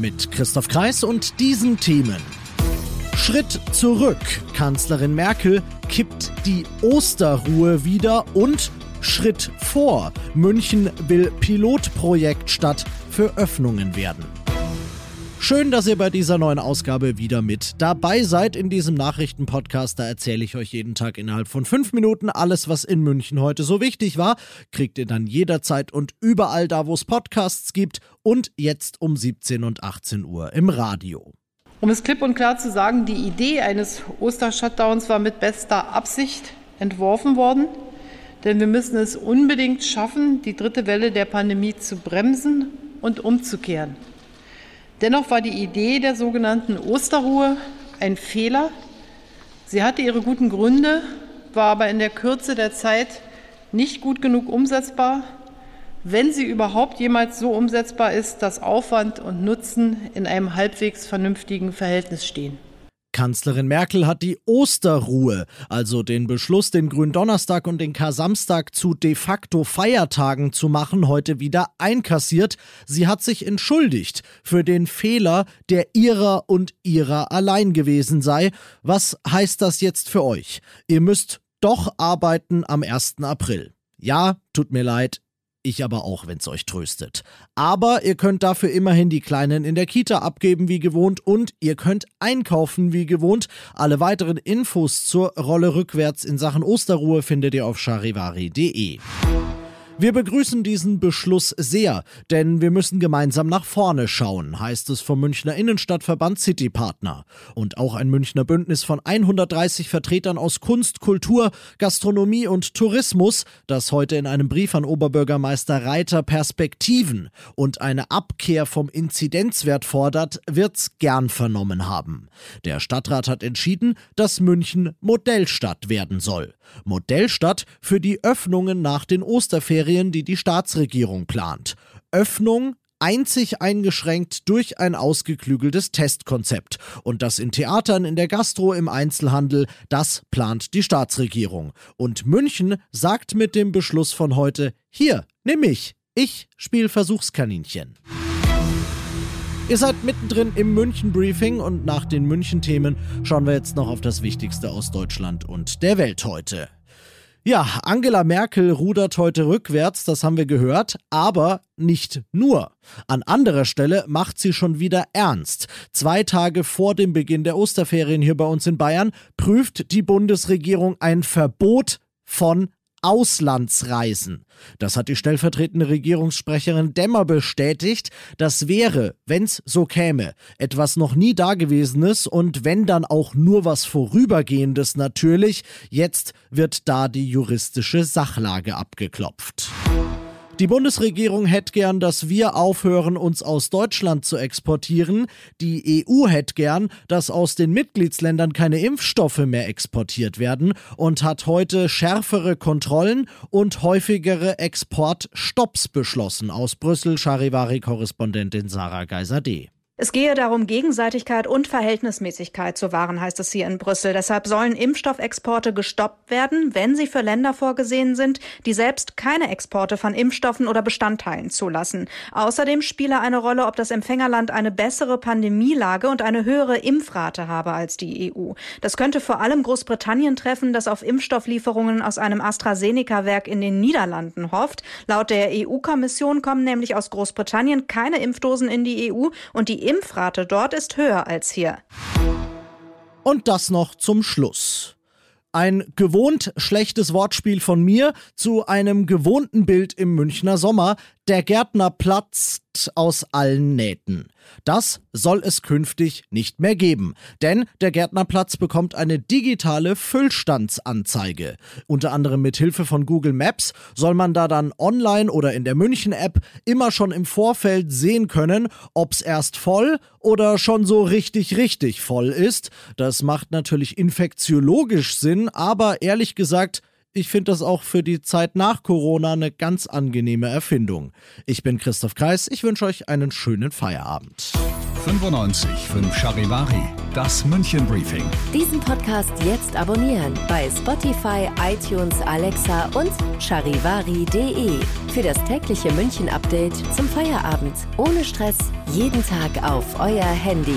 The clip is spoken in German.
Mit Christoph Kreis und diesen Themen. Schritt zurück. Kanzlerin Merkel kippt die Osterruhe wieder und Schritt vor. München will Pilotprojektstadt für Öffnungen werden. Schön, dass ihr bei dieser neuen Ausgabe wieder mit dabei seid. In diesem Nachrichtenpodcast, da erzähle ich euch jeden Tag innerhalb von fünf Minuten alles, was in München heute so wichtig war. Kriegt ihr dann jederzeit und überall da, wo es Podcasts gibt und jetzt um 17 und 18 Uhr im Radio. Um es klipp und klar zu sagen, die Idee eines Oster-Shutdowns war mit bester Absicht entworfen worden. Denn wir müssen es unbedingt schaffen, die dritte Welle der Pandemie zu bremsen und umzukehren. Dennoch war die Idee der sogenannten Osterruhe ein Fehler. Sie hatte ihre guten Gründe, war aber in der Kürze der Zeit nicht gut genug umsetzbar, wenn sie überhaupt jemals so umsetzbar ist, dass Aufwand und Nutzen in einem halbwegs vernünftigen Verhältnis stehen. Kanzlerin Merkel hat die Osterruhe, also den Beschluss, den Gründonnerstag und den Kar-Samstag zu de facto Feiertagen zu machen, heute wieder einkassiert. Sie hat sich entschuldigt für den Fehler, der ihrer und ihrer allein gewesen sei. Was heißt das jetzt für euch? Ihr müsst doch arbeiten am 1. April. Ja, tut mir leid, ich aber auch, wenn's euch tröstet. Aber ihr könnt dafür immerhin die Kleinen in der Kita abgeben wie gewohnt und ihr könnt einkaufen wie gewohnt. Alle weiteren Infos zur Rolle rückwärts in Sachen Osterruhe findet ihr auf charivari.de. Wir begrüßen diesen Beschluss sehr, denn wir müssen gemeinsam nach vorne schauen, heißt es vom Münchner Innenstadtverband City Partner. Und auch ein Münchner Bündnis von 130 Vertretern aus Kunst, Kultur, Gastronomie und Tourismus, das heute in einem Brief an Oberbürgermeister Reiter Perspektiven und eine Abkehr vom Inzidenzwert fordert, wird's gern vernommen haben. Der Stadtrat hat entschieden, dass München Modellstadt werden soll. Modellstadt für die Öffnungen nach den Osterferien, die die Staatsregierung plant. Öffnung einzig eingeschränkt durch ein ausgeklügeltes Testkonzept. Und das in Theatern, in der Gastro, im Einzelhandel, das plant die Staatsregierung. Und München sagt mit dem Beschluss von heute, hier, nimm mich, ich spiel Versuchskaninchen. Ihr seid mittendrin im München-Briefing und nach den München-Themen schauen wir jetzt noch auf das Wichtigste aus Deutschland und der Welt heute. Ja, Angela Merkel rudert heute rückwärts, das haben wir gehört, aber nicht nur. An anderer Stelle macht sie schon wieder ernst. Zwei Tage vor dem Beginn der Osterferien hier bei uns in Bayern prüft die Bundesregierung ein Verbot von Auslandsreisen. Das hat die stellvertretende Regierungssprecherin Demmer bestätigt. Das wäre, wenn's so käme, etwas noch nie Dagewesenes und wenn dann auch nur was Vorübergehendes natürlich. Jetzt wird da die juristische Sachlage abgeklopft. Die Bundesregierung hätte gern, dass wir aufhören, uns aus Deutschland zu exportieren. Die EU hätte gern, dass aus den Mitgliedsländern keine Impfstoffe mehr exportiert werden und hat heute schärfere Kontrollen und häufigere Exportstopps beschlossen. Aus Brüssel Charivari-Korrespondentin Sarah Geiser-D. Es gehe darum, Gegenseitigkeit und Verhältnismäßigkeit zu wahren, heißt es hier in Brüssel. Deshalb sollen Impfstoffexporte gestoppt werden, wenn sie für Länder vorgesehen sind, die selbst keine Exporte von Impfstoffen oder Bestandteilen zulassen. Außerdem spiele eine Rolle, ob das Empfängerland eine bessere Pandemielage und eine höhere Impfrate habe als die EU. Das könnte vor allem Großbritannien treffen, das auf Impfstofflieferungen aus einem AstraZeneca-Werk in den Niederlanden hofft. Laut der EU-Kommission kommen nämlich aus Großbritannien keine Impfdosen in die EU und die Impfrate dort ist höher als hier. Und das noch zum Schluss. Ein gewohnt schlechtes Wortspiel von mir zu einem gewohnten Bild im Münchner Sommer, Der Gärtner platzt aus allen Nähten. Das soll es künftig nicht mehr geben, denn der Gärtnerplatz bekommt eine digitale Füllstandsanzeige. Unter anderem mit Hilfe von Google Maps soll man da dann online oder in der München App immer schon im Vorfeld sehen können, ob's erst voll oder schon so richtig richtig voll ist. Das macht natürlich infektiologisch Sinn, aber ehrlich gesagt ich finde das auch für die Zeit nach Corona eine ganz angenehme Erfindung. Ich bin Christoph Kreis, ich wünsche euch einen schönen Feierabend. 95 5 Charivari, das München Briefing. Diesen Podcast jetzt abonnieren bei Spotify, iTunes, Alexa und charivari.de. Für das tägliche München Update zum Feierabend. Ohne Stress, jeden Tag auf euer Handy.